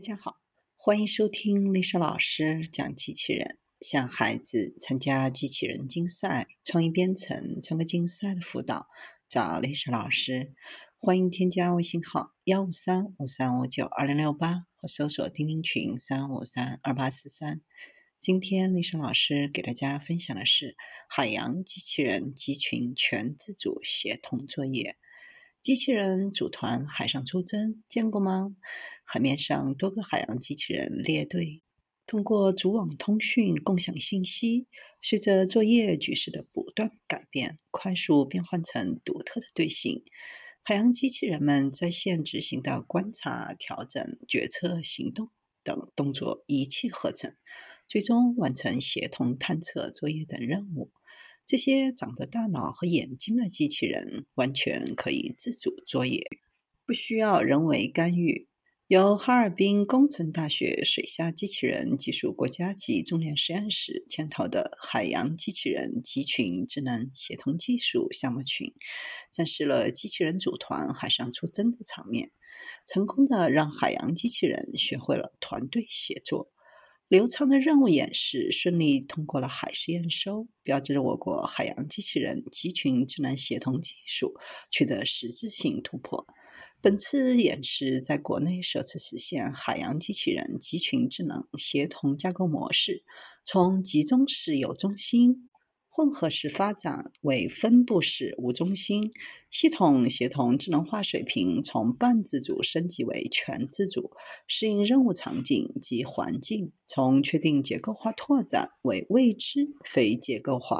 大家好，欢迎收听丽莎老师讲机器人。向孩子参加机器人竞赛、创意编程、创客竞赛的辅导，找丽莎老师。欢迎添加微信号幺五三五三五九二零六八，或搜索钉钉群三五三二八四三。今天丽莎老师给大家分享的是海洋机器人集群全自主协同作业。机器人组团海上出征，见过吗？海面上多个海洋机器人列队，通过组网通讯共享信息。随着作业局势的不断改变，快速变换成独特的队形。海洋机器人们在线执行的观察、调整、决策、行动等动作一气呵成，最终完成协同探测作业等任务。这些长着大脑和眼睛的机器人完全可以自主作业，不需要人为干预。由哈尔滨工程大学水下机器人技术国家级重点实验室牵头的海洋机器人集群智能协同技术项目群，展示了机器人组团海上出征的场面，成功的让海洋机器人学会了团队协作。刘畅的任务演示顺利通过了海试验收，标志着我国海洋机器人集群智能协同技术取得实质性突破。本次演示在国内首次实现海洋机器人集群智能协同架构模式，从集中式有中心。混合式发展为分布式无中心系统协同智能化水平从半自主升级为全自主，适应任务场景及环境从确定结构化拓展为未知非结构化。